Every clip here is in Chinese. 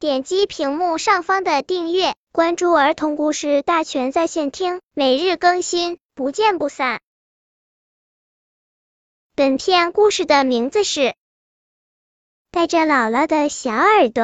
点击屏幕上方的订阅，关注儿童故事大全在线听，每日更新，不见不散。本片故事的名字是《带着姥姥的小耳朵》。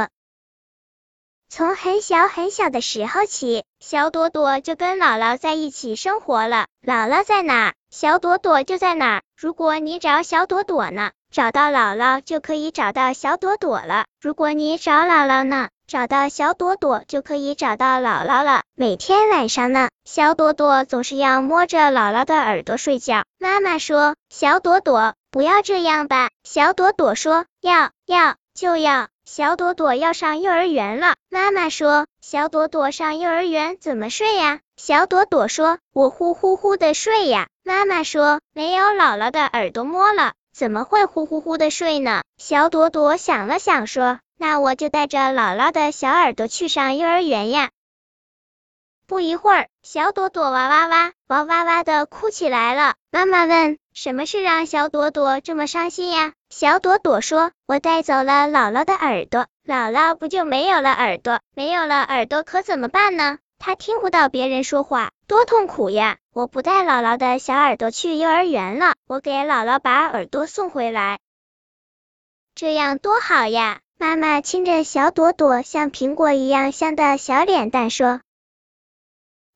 从很小很小的时候起，小朵朵就跟姥姥在一起生活了。姥姥在哪，小朵朵就在哪。如果你找小朵朵呢，找到姥姥就可以找到小朵朵了；如果你找姥姥呢，找到小朵朵就可以找到姥姥了。每天晚上呢，小朵朵总是要摸着姥姥的耳朵睡觉。妈妈说：“小朵朵，不要这样吧。”小朵朵说：“要要就要。”小朵朵要上幼儿园了，妈妈说：“小朵朵上幼儿园怎么睡呀？”小朵朵说：“我呼呼呼的睡呀。”妈妈说：“没有姥姥的耳朵摸了，怎么会呼呼呼的睡呢？”小朵朵想了想说：“那我就带着姥姥的小耳朵去上幼儿园呀。”不一会儿，小朵朵哇哇哇哇哇哇的哭起来了。妈妈问：“什么事让小朵朵这么伤心呀？”小朵朵说：“我带走了姥姥的耳朵，姥姥不就没有了耳朵？没有了耳朵可怎么办呢？他听不到别人说话，多痛苦呀！我不带姥姥的小耳朵去幼儿园了，我给姥姥把耳朵送回来，这样多好呀！”妈妈亲着小朵朵像苹果一样香的小脸蛋说。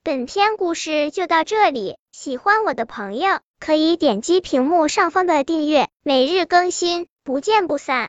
本篇故事就到这里，喜欢我的朋友可以点击屏幕上方的订阅，每日更新，不见不散。